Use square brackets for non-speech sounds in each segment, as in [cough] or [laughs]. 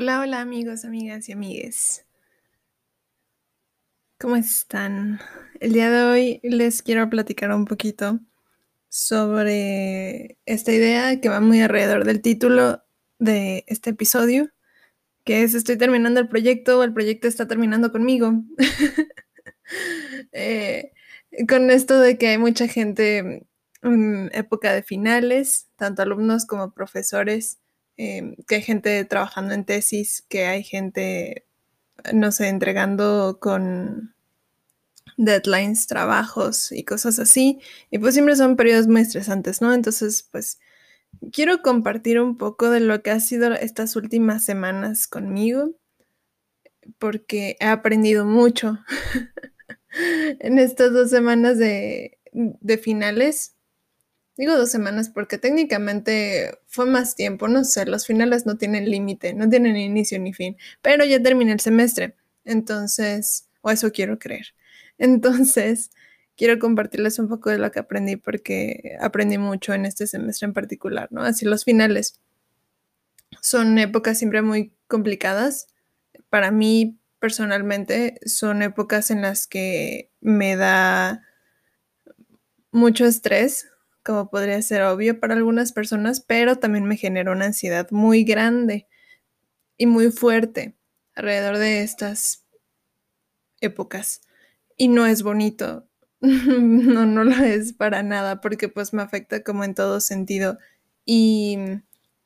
Hola, hola amigos, amigas y amigues. ¿Cómo están? El día de hoy les quiero platicar un poquito sobre esta idea que va muy alrededor del título de este episodio, que es estoy terminando el proyecto o el proyecto está terminando conmigo. [laughs] Eh, con esto de que hay mucha gente en época de finales, tanto alumnos como profesores, Em, que hay gente trabajando en tesis, que hay gente, no sé, entregando con deadlines, trabajos y cosas así. Y pues siempre son periodos muy estresantes, ¿no? Entonces, pues quiero compartir un poco de lo que ha sido estas últimas semanas conmigo, porque he aprendido mucho [laughs] en estas dos semanas de, de finales Digo dos semanas porque técnicamente fue más tiempo, no sé, los finales no tienen límite, no tienen inicio ni fin, pero ya terminé el semestre, entonces, o eso quiero creer. Entonces, quiero compartirles un poco de lo que aprendí porque aprendí mucho en este semestre en particular, ¿no? Así los finales son épocas siempre muy complicadas. Para mí, personalmente, son épocas en las que me da mucho estrés como podría ser obvio para algunas personas, pero también me genera una ansiedad muy grande y muy fuerte alrededor de estas épocas. Y no es bonito, [laughs] no, no lo es para nada, porque pues me afecta como en todo sentido. Y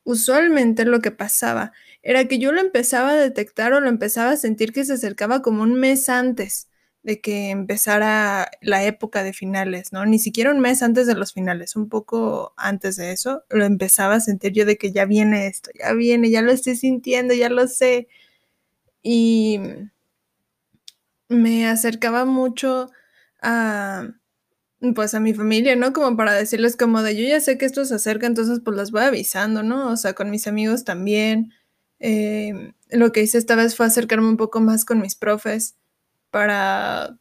usualmente lo que pasaba era que yo lo empezaba a detectar o lo empezaba a sentir que se acercaba como un mes antes de que empezara la época de finales, ¿no? Ni siquiera un mes antes de los finales, un poco antes de eso, lo empezaba a sentir yo de que ya viene esto, ya viene, ya lo estoy sintiendo, ya lo sé. Y me acercaba mucho a, pues a mi familia, ¿no? Como para decirles como de, yo ya sé que esto se acerca, entonces pues las voy avisando, ¿no? O sea, con mis amigos también. Eh, lo que hice esta vez fue acercarme un poco más con mis profes para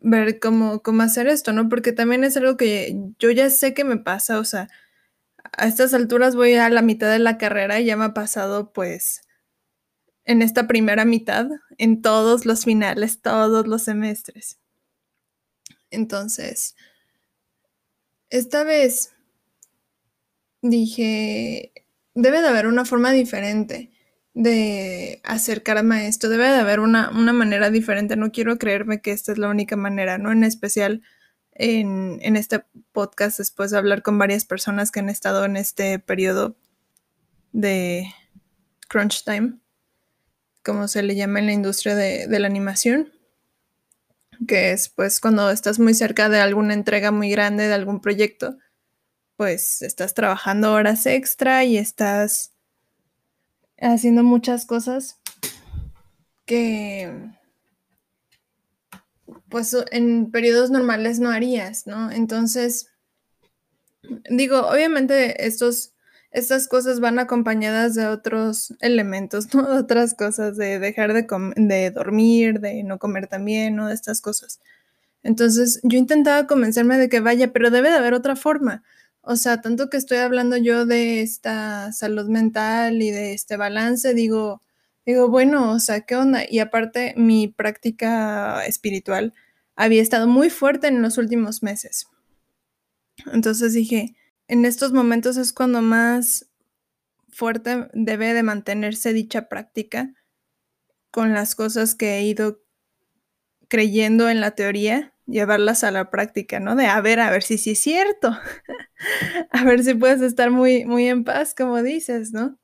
ver cómo, cómo hacer esto, ¿no? Porque también es algo que yo ya sé que me pasa, o sea, a estas alturas voy a la mitad de la carrera y ya me ha pasado pues en esta primera mitad, en todos los finales, todos los semestres. Entonces, esta vez dije, debe de haber una forma diferente de acercarme a esto. Debe de haber una, manera diferente. No quiero creerme que esta es la única manera, ¿no? En especial en, en, este podcast, después de hablar con varias personas que han estado en este periodo de crunch time, como se le llama en la industria de, de la animación, que es pues cuando estás muy cerca de alguna entrega muy grande de algún proyecto, pues estás trabajando horas extra y estás haciendo muchas cosas que pues en periodos normales no harías, ¿no? Entonces, digo, obviamente estos, estas cosas van acompañadas de otros elementos, [laughs] ¿no? De otras cosas, de dejar de, de dormir, de no comer también, ¿no? De estas cosas. Entonces, yo intentaba convencerme de que vaya, pero debe de haber otra forma. O sea, tanto que estoy hablando yo de esta salud mental y de este balance, digo, digo, bueno, o sea, ¿qué onda? Y aparte, mi práctica espiritual había estado muy fuerte en los últimos meses. Entonces dije, en estos momentos es cuando más fuerte debe de mantenerse dicha práctica con las cosas que he ido creyendo en la teoría llevarlas a la práctica, ¿no? De a ver, a ver si sí es cierto, [laughs] a ver si puedes estar muy, muy en paz, como dices, ¿no?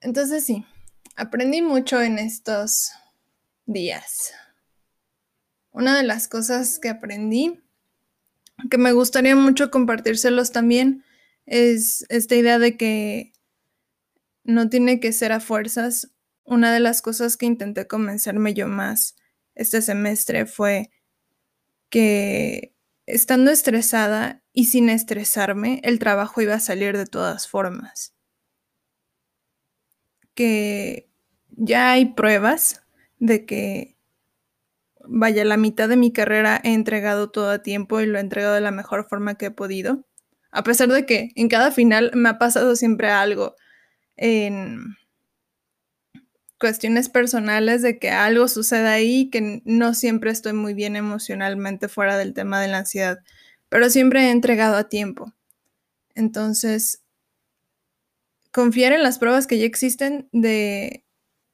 Entonces sí, aprendí mucho en estos días. Una de las cosas que aprendí, que me gustaría mucho compartírselos también, es esta idea de que no tiene que ser a fuerzas. Una de las cosas que intenté convencerme yo más este semestre fue que estando estresada y sin estresarme, el trabajo iba a salir de todas formas. Que ya hay pruebas de que, vaya, la mitad de mi carrera he entregado todo a tiempo y lo he entregado de la mejor forma que he podido. A pesar de que en cada final me ha pasado siempre algo en cuestiones personales de que algo sucede ahí, que no siempre estoy muy bien emocionalmente fuera del tema de la ansiedad, pero siempre he entregado a tiempo. Entonces, confiar en las pruebas que ya existen de,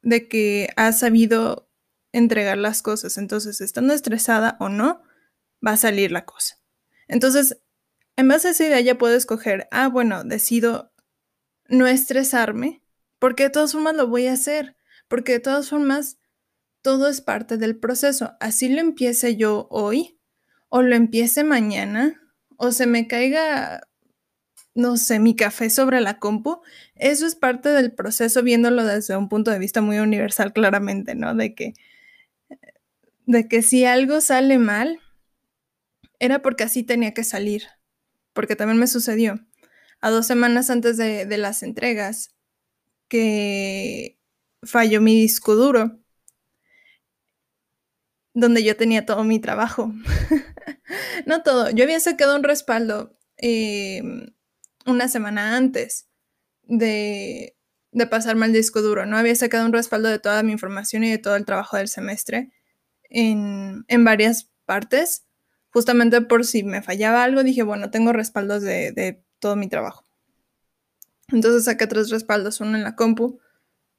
de que has sabido entregar las cosas. Entonces, estando estresada o no, va a salir la cosa. Entonces, en base a esa idea ya puedo escoger, ah, bueno, decido no estresarme, porque de todas formas lo voy a hacer porque de todas formas, todo es parte del proceso. Así lo empiece yo hoy, o lo empiece mañana, o se me caiga, no sé, mi café sobre la compu. Eso es parte del proceso, viéndolo desde un punto de vista muy universal, claramente, ¿no? De que, de que si algo sale mal, era porque así tenía que salir, porque también me sucedió. A dos semanas antes de, de las entregas, que falló mi disco duro, donde yo tenía todo mi trabajo. [laughs] no todo, yo había sacado un respaldo em, una semana antes de, de pasarme el disco duro, ¿no? Había sacado un respaldo de toda mi información y de todo el trabajo del semestre en, en varias partes, justamente por si me fallaba algo, dije, bueno, tengo respaldos de, de todo mi trabajo. Entonces saqué tres respaldos, uno en la compu,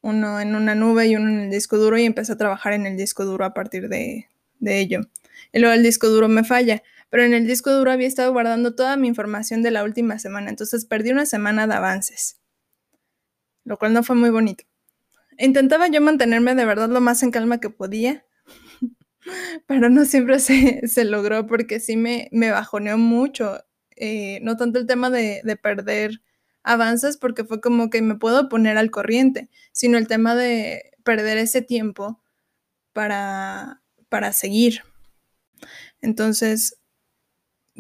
uno en una nube y uno en el disco duro y empecé a trabajar en el disco duro a partir de, ello. Y luego el disco duro me falla, pero en el disco duro había estado guardando toda mi información de la última semana, entonces perdí una semana de avances, lo cual no fue muy bonito. Intentaba yo mantenerme de verdad lo más en calma que podía, [laughs] pero no siempre se, logró porque sí me, me bajoneó mucho, eh, no tanto el tema de, de perder avances porque fue como que me puedo poner al corriente, sino el tema de perder ese tiempo para, para seguir. Entonces,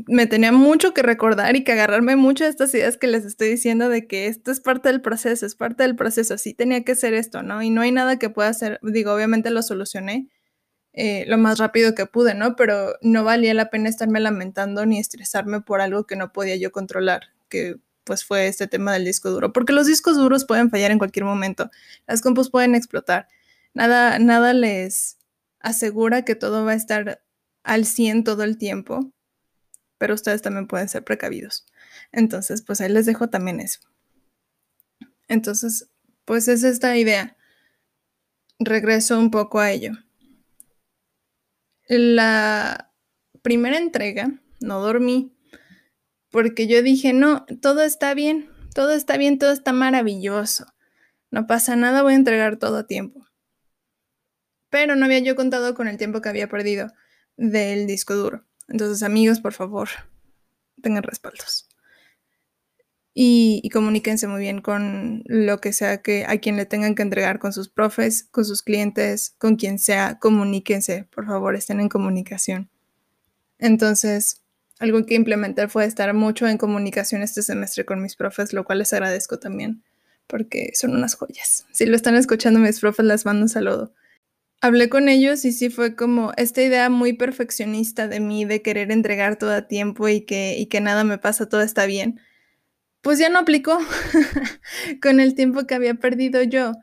me tenía mucho que recordar y que agarrarme mucho de estas ideas que les estoy diciendo de que esto es parte del proceso, es parte del proceso, sí tenía que ser esto, ¿no? Y no hay nada que pueda hacer, digo, obviamente lo solucioné eh, lo más rápido que pude, ¿no? Pero no valía la pena estarme lamentando ni estresarme por algo que no podía yo controlar, que pues fue este tema del disco duro, porque los discos duros pueden fallar en cualquier momento, las compus pueden explotar, nada, nada les asegura que todo va a estar al 100 todo el tiempo, pero ustedes también pueden ser precavidos. Entonces, pues ahí les dejo también eso. Entonces, pues es esta idea. Regreso un poco a ello. La primera entrega, no dormí, porque yo dije, no, todo está bien, todo está bien, todo está maravilloso. No pasa nada, voy a entregar todo a tiempo. Pero no había yo contado con el tiempo que había perdido del disco duro. Entonces, amigos, por favor, tengan respaldos. Y, y, comuníquense muy bien con lo que sea que a quien le tengan que entregar, con sus profes, con sus clientes, con quien sea, comuníquense, por favor, estén en comunicación. Entonces, algo que implementar fue estar mucho en comunicación este semestre con mis profes, lo cual les agradezco también, porque son unas joyas. Si lo están escuchando mis profes, les mando un saludo. Hablé con ellos y sí fue como esta idea muy perfeccionista de mí, de querer entregar todo a tiempo y que, y que nada me pasa, todo está bien. Pues ya no aplicó [laughs] con el tiempo que había perdido yo,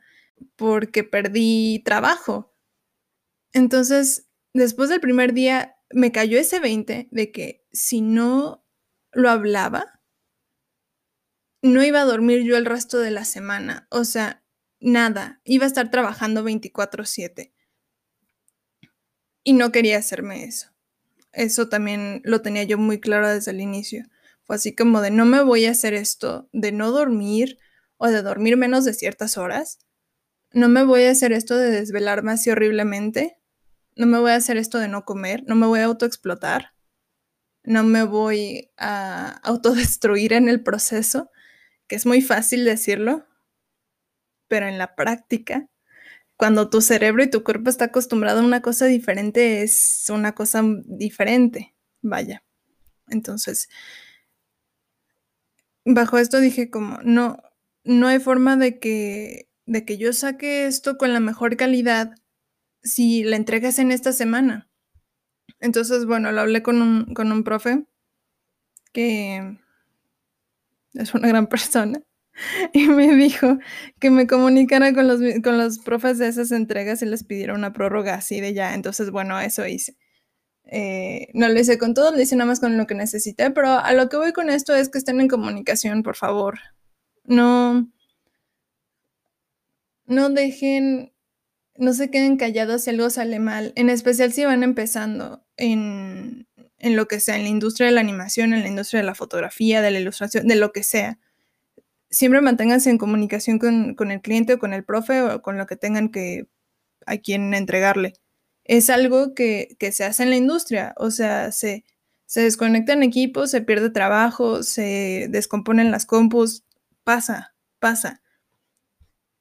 porque perdí trabajo. Entonces, después del primer día, me cayó ese 20 de que si no lo hablaba, no iba a dormir yo el resto de la semana. O sea, nada, iba a estar trabajando 24/7. Y no quería hacerme eso. Eso también lo tenía yo muy claro desde el inicio. Fue así como de no me voy a hacer esto, de no dormir o de dormir menos de ciertas horas. No me voy a hacer esto de desvelarme así horriblemente no me voy a hacer esto de no comer, no me voy a autoexplotar, no me voy a autodestruir en el proceso, que es muy fácil decirlo, pero en la práctica, cuando tu cerebro y tu cuerpo está acostumbrado a una cosa diferente, es una cosa diferente, vaya. Entonces, bajo esto dije como, no, no hay forma de que, de que yo saque esto con la mejor calidad si la entregas en esta semana. Entonces, bueno, lo hablé con un, con un profe que es una gran [laughs] persona. y me dijo que me comunicara con los, con los profes de esas entregas y les pidiera una prórroga así de ya. Entonces, bueno, eso hice. Eh, no lo hice con todo, lo hice nada más con lo que necesité, pero a lo que voy con esto es que estén en comunicación, por favor. No, no dejen, no se queden callados si algo sale mal, en especial si van empezando en, en lo que sea, en la industria de la animación, en la industria de la fotografía, de la ilustración, de lo que sea. Siempre manténganse en comunicación con, con el cliente o con el profe o con lo que tengan que a quien entregarle es algo que, se hace en la industria, o sea, se, se desconectan equipos, se pierde trabajo, se descomponen las compus, pasa, pasa.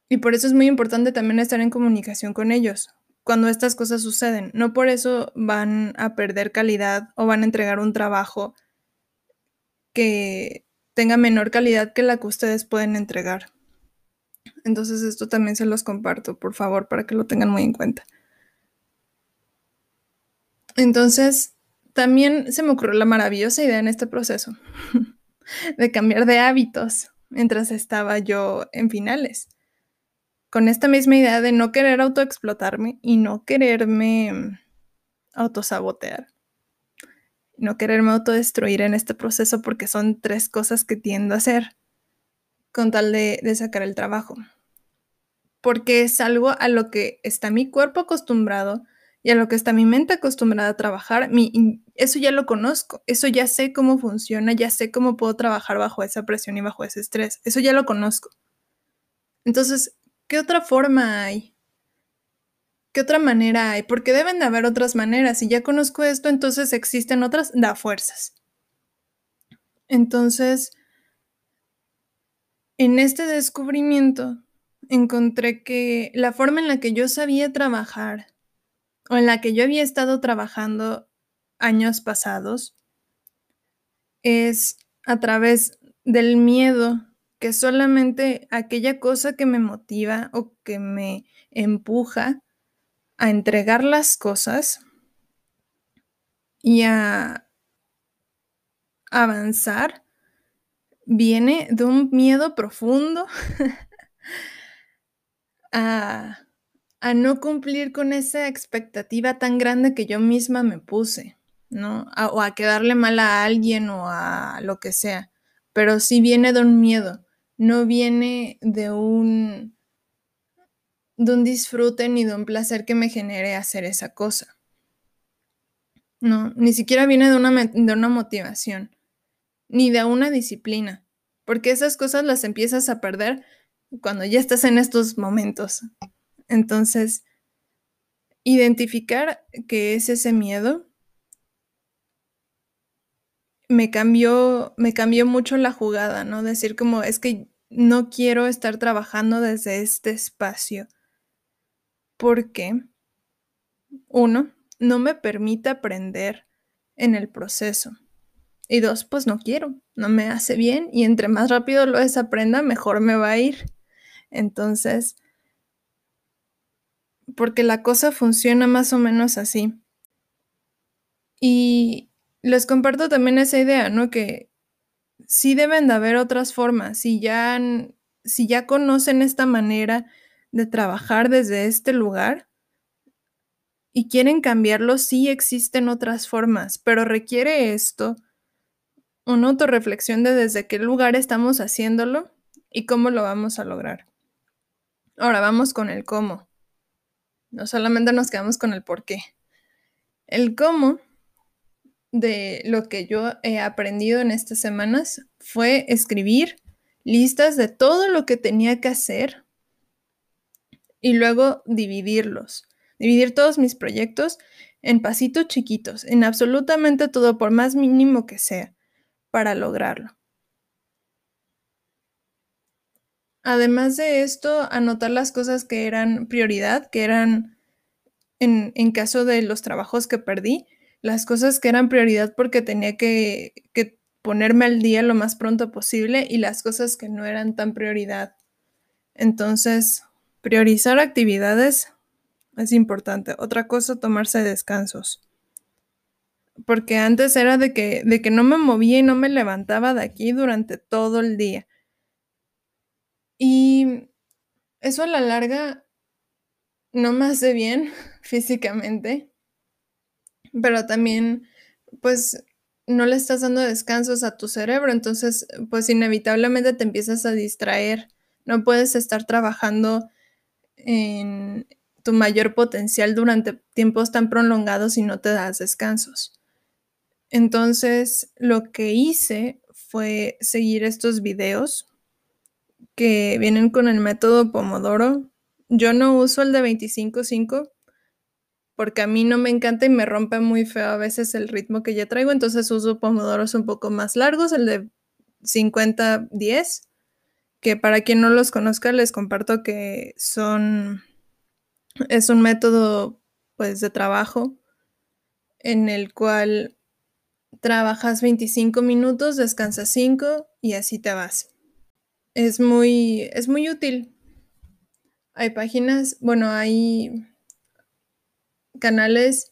Y por eso es muy importante también estar en comunicación con ellos cuando estas cosas suceden. No por eso van a perder calidad o van a entregar un trabajo que tenga menor calidad que la que ustedes pueden entregar. Entonces esto también se los comparto, por favor, para que lo tengan muy en cuenta. Entonces, también se me ocurrió la maravillosa idea en este proceso [laughs] de cambiar de hábitos mientras estaba yo en finales. Con esta misma idea de no querer autoexplotarme y no quererme autosabotear. No quererme autodestruir en este proceso porque son tres cosas que tiendo a hacer con tal de, de sacar el trabajo. Porque es algo a lo que está mi cuerpo acostumbrado, y a lo que está mi mente acostumbrada a trabajar, mi, eso ya lo conozco, eso ya sé cómo funciona, ya sé cómo puedo trabajar bajo esa presión y bajo ese estrés, eso ya lo conozco. Entonces, ¿qué otra forma hay? ¿Qué otra manera hay? Porque deben de haber otras maneras. Si ya conozco esto, entonces existen otras, da fuerzas. Entonces, en este descubrimiento, encontré que la forma en la que yo sabía trabajar o en la que yo había estado trabajando años pasados es a través del miedo, que solamente aquella cosa que me motiva o que me empuja a entregar las cosas y a avanzar viene de un miedo profundo [laughs] a a no cumplir con esa expectativa tan grande que yo misma me puse, ¿no? o a quedarle mal a alguien o a lo que sea. Pero sí viene de un miedo, no viene de un, de un disfrute ni de un placer que me genere hacer esa cosa. No, ni siquiera viene de una, de una motivación, ni de una disciplina, porque esas cosas las empiezas a perder cuando ya estás en estos momentos. Entonces, identificar qué es ese miedo me cambió, me cambió mucho la jugada, ¿no? Decir como, es que no quiero estar trabajando desde este espacio. Porque, uno, no me permite aprender en el proceso. Y dos, pues no quiero, no me hace bien y entre más rápido lo desaprenda, mejor me va a ir. Entonces, porque la cosa funciona más o menos así. Y les comparto también esa idea, ¿no? Que sí deben de haber otras formas. Si ya, si ya conocen esta manera de trabajar desde este lugar y quieren cambiarlo, sí existen otras formas, pero requiere esto una autorreflexión de desde qué lugar estamos haciéndolo y cómo lo vamos a lograr. Ahora vamos con el cómo. No solamente nos quedamos con el por qué. El cómo de lo que yo he aprendido en estas semanas fue escribir listas de todo lo que tenía que hacer y luego dividirlos. Dividir todos mis proyectos en pasitos chiquitos, en absolutamente todo, por más mínimo que sea, para lograrlo. Además de esto, anotar las cosas que eran prioridad, que eran, en, caso de los trabajos que perdí, las cosas que eran prioridad porque tenía que, que ponerme al día lo más pronto posible y las cosas que no eran tan prioridad. Entonces, priorizar actividades es importante. Otra cosa, tomarse descansos. Porque antes era de que, de que no me movía y no me levantaba de aquí durante todo el día Y eso a la larga no me hace bien [laughs] físicamente, pero también, pues, no le estás dando descansos a tu cerebro, entonces, pues, inevitablemente te empiezas a distraer. No puedes estar trabajando en tu mayor potencial durante tiempos tan prolongados si no te das descansos. Entonces, lo que hice fue seguir estos videos que vienen con el método Pomodoro. Yo no uso el de 25-5 porque a mí no me encanta y me rompe muy feo a veces el ritmo que ya traigo, entonces uso pomodoros un poco más largos, el de 50-10, que para quien no los conozca les comparto que son es un método pues de trabajo en el cual trabajas 25 minutos, descansas 5 y así te vas. Es muy, es muy útil. Hay páginas, bueno, hay canales,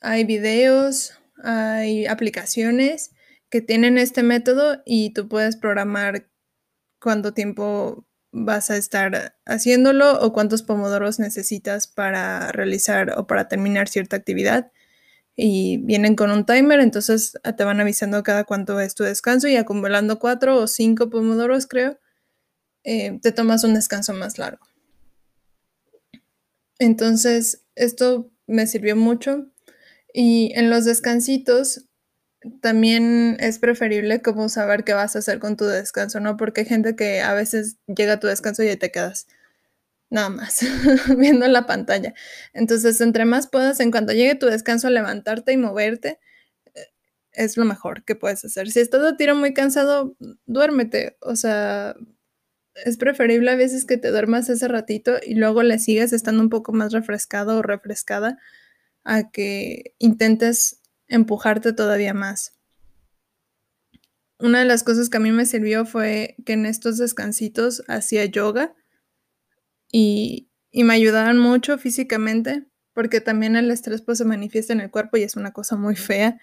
hay videos, hay aplicaciones que tienen este método y tú puedes programar cuánto tiempo vas a estar haciéndolo o cuántos pomodoros necesitas para realizar o para terminar cierta actividad. Y vienen con un timer, entonces te van avisando cada cuánto es tu descanso y acumulando cuatro o cinco pomodoros, creo, eh, te tomas un descanso más largo. Entonces, esto me sirvió mucho. Y en los descansitos también es preferible como saber qué vas a hacer con tu descanso, ¿no? Porque hay gente que a veces llega a tu descanso y te quedas nada más [laughs] viendo la pantalla. Entonces, entre más puedas, en cuanto llegue tu descanso, levantarte y moverte, eh, es lo mejor que puedes hacer. Si estás a tiro muy cansado, duérmete. O sea, es preferible a veces que te duermas ese ratito y luego le sigas estando un poco más refrescado o refrescada a que intentes empujarte todavía más. Una de las cosas que a mí me sirvió fue que en estos descansitos hacía yoga y, y me ayudaban mucho físicamente porque también el estrés pues se manifiesta en el cuerpo y es una cosa muy fea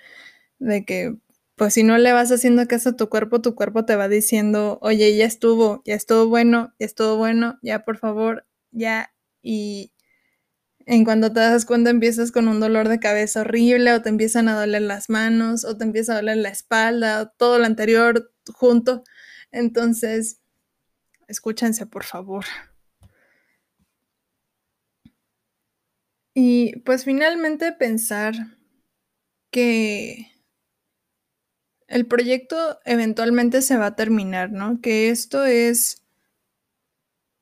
de que pues si no le vas haciendo caso a tu cuerpo, tu cuerpo te va diciendo, oye, ya estuvo, ya estuvo bueno, ya estuvo bueno, ya por favor, ya. Y en cuando te das cuenta empiezas con un dolor de cabeza horrible o te empiezan a doler las manos o te empieza a doler la espalda, todo lo anterior junto. Entonces, escúchense, por favor. Y pues finalmente pensar que el proyecto eventualmente se va a terminar, ¿no? Que esto es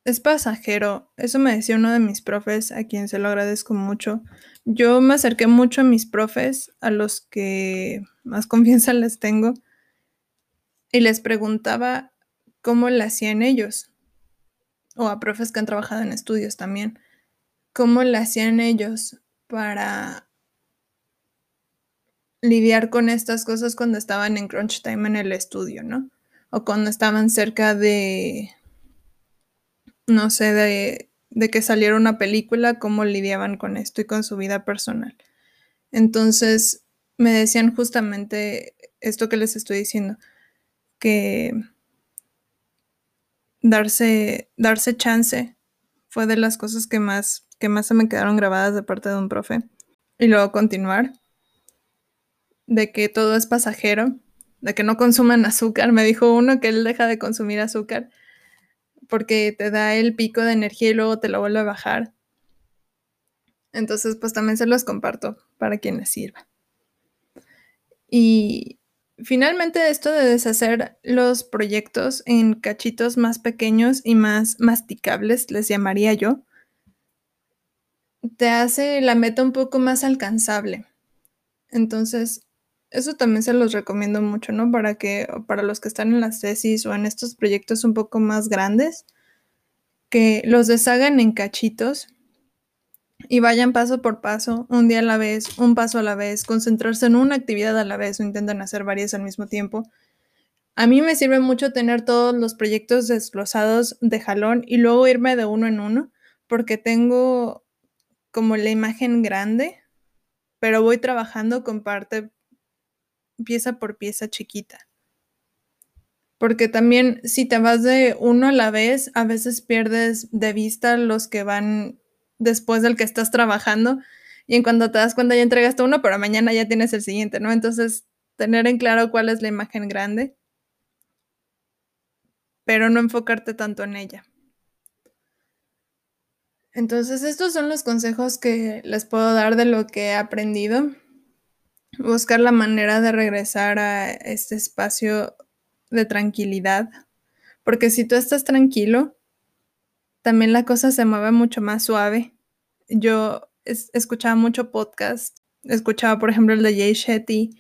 es pasajero. Eso me decía uno de mis profes, a quien se lo agradezco mucho. Yo me acerqué mucho a mis profes, a los que más [laughs] confianza les tengo, y les preguntaba cómo le hacían ellos, o a profes que han trabajado en estudios también, cómo le hacían ellos para lidiar con estas cosas cuando estaban en crunch time en el estudio, ¿no? O cuando estaban cerca de, no sé, de, de que saliera una película, cómo lidiaban con esto y con su vida personal. Entonces, me decían justamente esto que les estoy diciendo, que darse, darse chance fue de las cosas que más, que más se me quedaron grabadas de parte de un profe. Y luego continuar de que todo es pasajero, de que no consuman azúcar. Me dijo uno que él deja de consumir azúcar porque te da el pico de energía y luego te lo vuelve a bajar. Entonces, pues también se los comparto para quien les sirva. Y finalmente esto de deshacer los proyectos en cachitos más pequeños y más masticables, les llamaría yo, te hace la meta un poco más alcanzable. Entonces, eso también se los recomiendo mucho, ¿no? Para que, para los que están en las tesis o en estos proyectos un poco más grandes, que los deshagan en cachitos y vayan paso por paso, un día a la vez, un paso a la vez, concentrarse en una actividad a la vez o intentan hacer varias al mismo tiempo. A mí me sirve mucho tener todos los proyectos desglosados de jalón y luego irme de uno en uno, porque tengo como la imagen grande, pero voy trabajando con parte pieza por pieza chiquita. porque también si te vas de uno a la vez, a veces pierdes de vista los que van después del que estás trabajando y en cuando te das cuenta ya entregaste uno, pero mañana ya tienes el siguiente, ¿no? Entonces, tener en claro cuál es la imagen grande, pero no enfocarte tanto en ella. Entonces, estos son los consejos que les puedo dar de lo que he aprendido. Buscar la manera de regresar a este espacio de tranquilidad, porque si tú estás tranquilo, también la cosa se mueve mucho más suave. Yo escuchaba mucho podcast, escuchaba por ejemplo el de Jay Shetty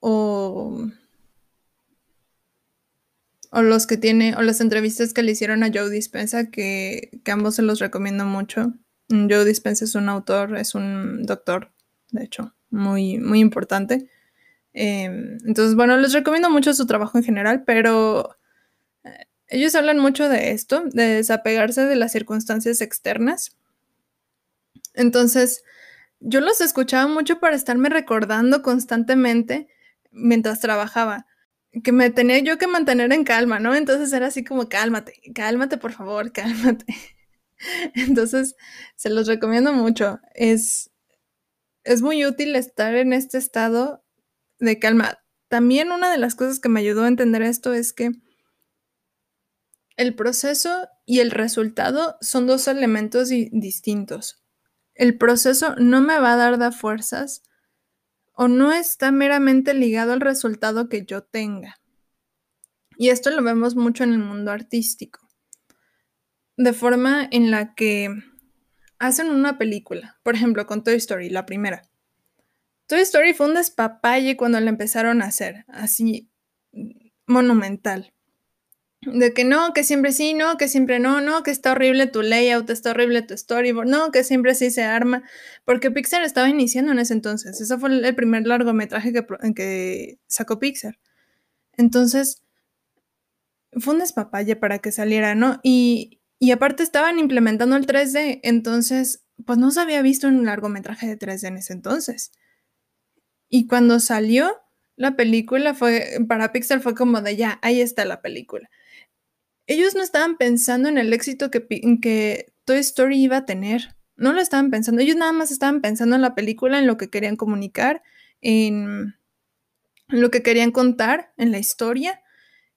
o, o los que tiene, o las entrevistas que le hicieron a Joe Dispensa, que, que ambos se los recomiendo mucho. Joe Dispensa es un autor, es un doctor, de hecho, muy, muy importante. Em, entonces, bueno, les recomiendo mucho su trabajo en general, pero eh, ellos hablan mucho de esto, de desapegarse de las circunstancias externas. Entonces, yo los escuchaba mucho para estarme recordando constantemente mientras trabajaba, que me tenía yo que mantener en calma, ¿no? Entonces era así como, cálmate, cálmate, por favor, [laughs] cálmate. Entonces, se los recomiendo mucho. Es, es muy útil estar en este estado de calma. También una de las cosas que me ayudó a entender esto es que el proceso y el resultado son dos elementos distintos. El proceso no me va a dar de fuerzas o no está meramente ligado al resultado que yo tenga. Y esto lo vemos mucho en el mundo artístico. De forma en la que hacen una película, por ejemplo, con Toy Story, la primera. Toy Story fue un despapalle cuando la empezaron a hacer, así monumental. De que no, que siempre sí, no, que siempre no, no, que está horrible tu layout, está horrible tu storyboard, no, que siempre sí se arma, porque Pixar estaba iniciando en ese entonces. Ese fue el primer largometraje que, que sacó Pixar. Entonces, fue un despapalle para que saliera, ¿no? Y, y aparte estaban implementando el 3D, entonces, pues no se había visto un largometraje de 3D en ese entonces. Y cuando salió la película, fue, para Pixar fue como de ya, ahí está la película. Ellos no estaban pensando en el éxito que, que Toy Story iba a tener. No lo estaban pensando. Ellos nada más estaban pensando en la película, en lo que querían comunicar, en lo que querían contar, en la historia,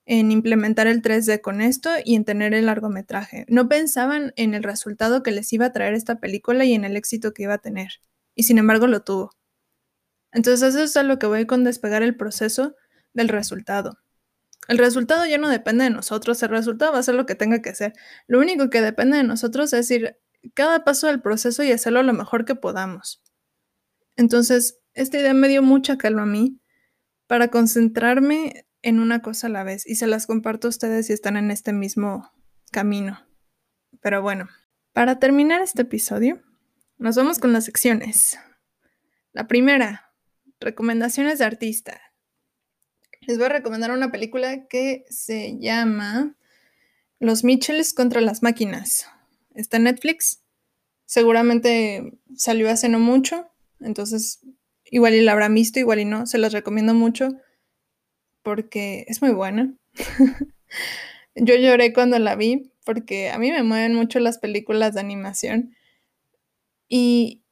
en implementar el 3D con esto y en tener el largometraje. No pensaban en el resultado que les iba a traer esta película y en el éxito que iba a tener. Y sin embargo lo tuvo. Entonces eso es a lo que voy con despegar el proceso del resultado. El resultado ya no depende de nosotros, el resultado va a ser lo que tenga que ser. Lo único que depende de nosotros es ir cada paso del proceso y hacerlo lo mejor que podamos. Entonces, esta idea me dio mucha calma a mí para concentrarme en una cosa a la vez y se las comparto a ustedes si están en este mismo camino. Pero bueno, para terminar este episodio, nos vamos con las secciones. La primera, recomendaciones de artista. Les voy a recomendar una película que se llama Los Mitchells contra las máquinas. Está en Netflix. Seguramente salió hace no mucho. Entonces, igual y la habrán visto, igual y no. Se las recomiendo mucho porque es muy buena. [laughs] Yo lloré cuando la vi porque a mí me mueven mucho las películas de animación. Y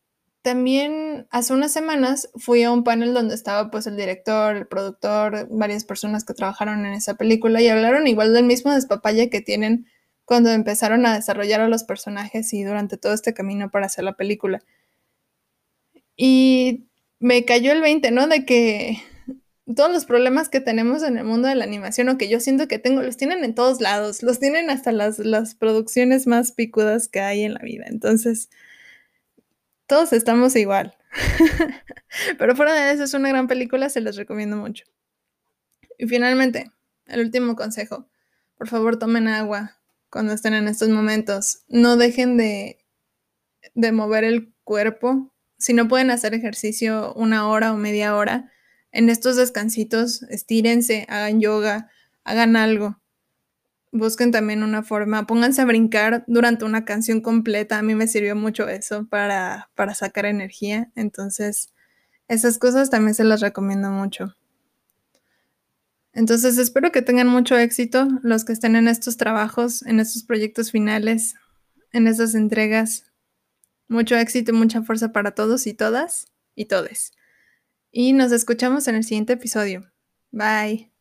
también hace unas semanas fui a un panel donde estaba pues el director, el productor, varias personas que trabajaron en esa película y hablaron igual del mismo despapalle que tienen cuando empezaron a desarrollar a los personajes y durante todo este camino para hacer la película. Y me cayó el 20, ¿no? De que todos los problemas que tenemos en el mundo de la animación o que yo siento que tengo, los tienen en todos lados, los tienen hasta las, las producciones más picudas que hay en la vida. Entonces, todos estamos igual. [laughs] Pero fuera de eso, es una gran película, se los recomiendo mucho. Y finalmente, el último consejo. Por favor, tomen agua cuando estén en estos momentos. No dejen de, de mover el cuerpo. Si no pueden hacer ejercicio una hora o media hora, en estos descansitos, estírense, hagan yoga, hagan algo busquen también una forma, pónganse a brincar durante una canción completa. A mí me sirvió mucho eso para, para sacar energía. Entonces, esas cosas también se las recomiendo mucho. Entonces espero que tengan mucho éxito los que estén en estos trabajos, en estos proyectos finales, en esas entregas. Mucho éxito y mucha fuerza para todos y todas y todes. Y nos escuchamos en el siguiente episodio. Bye.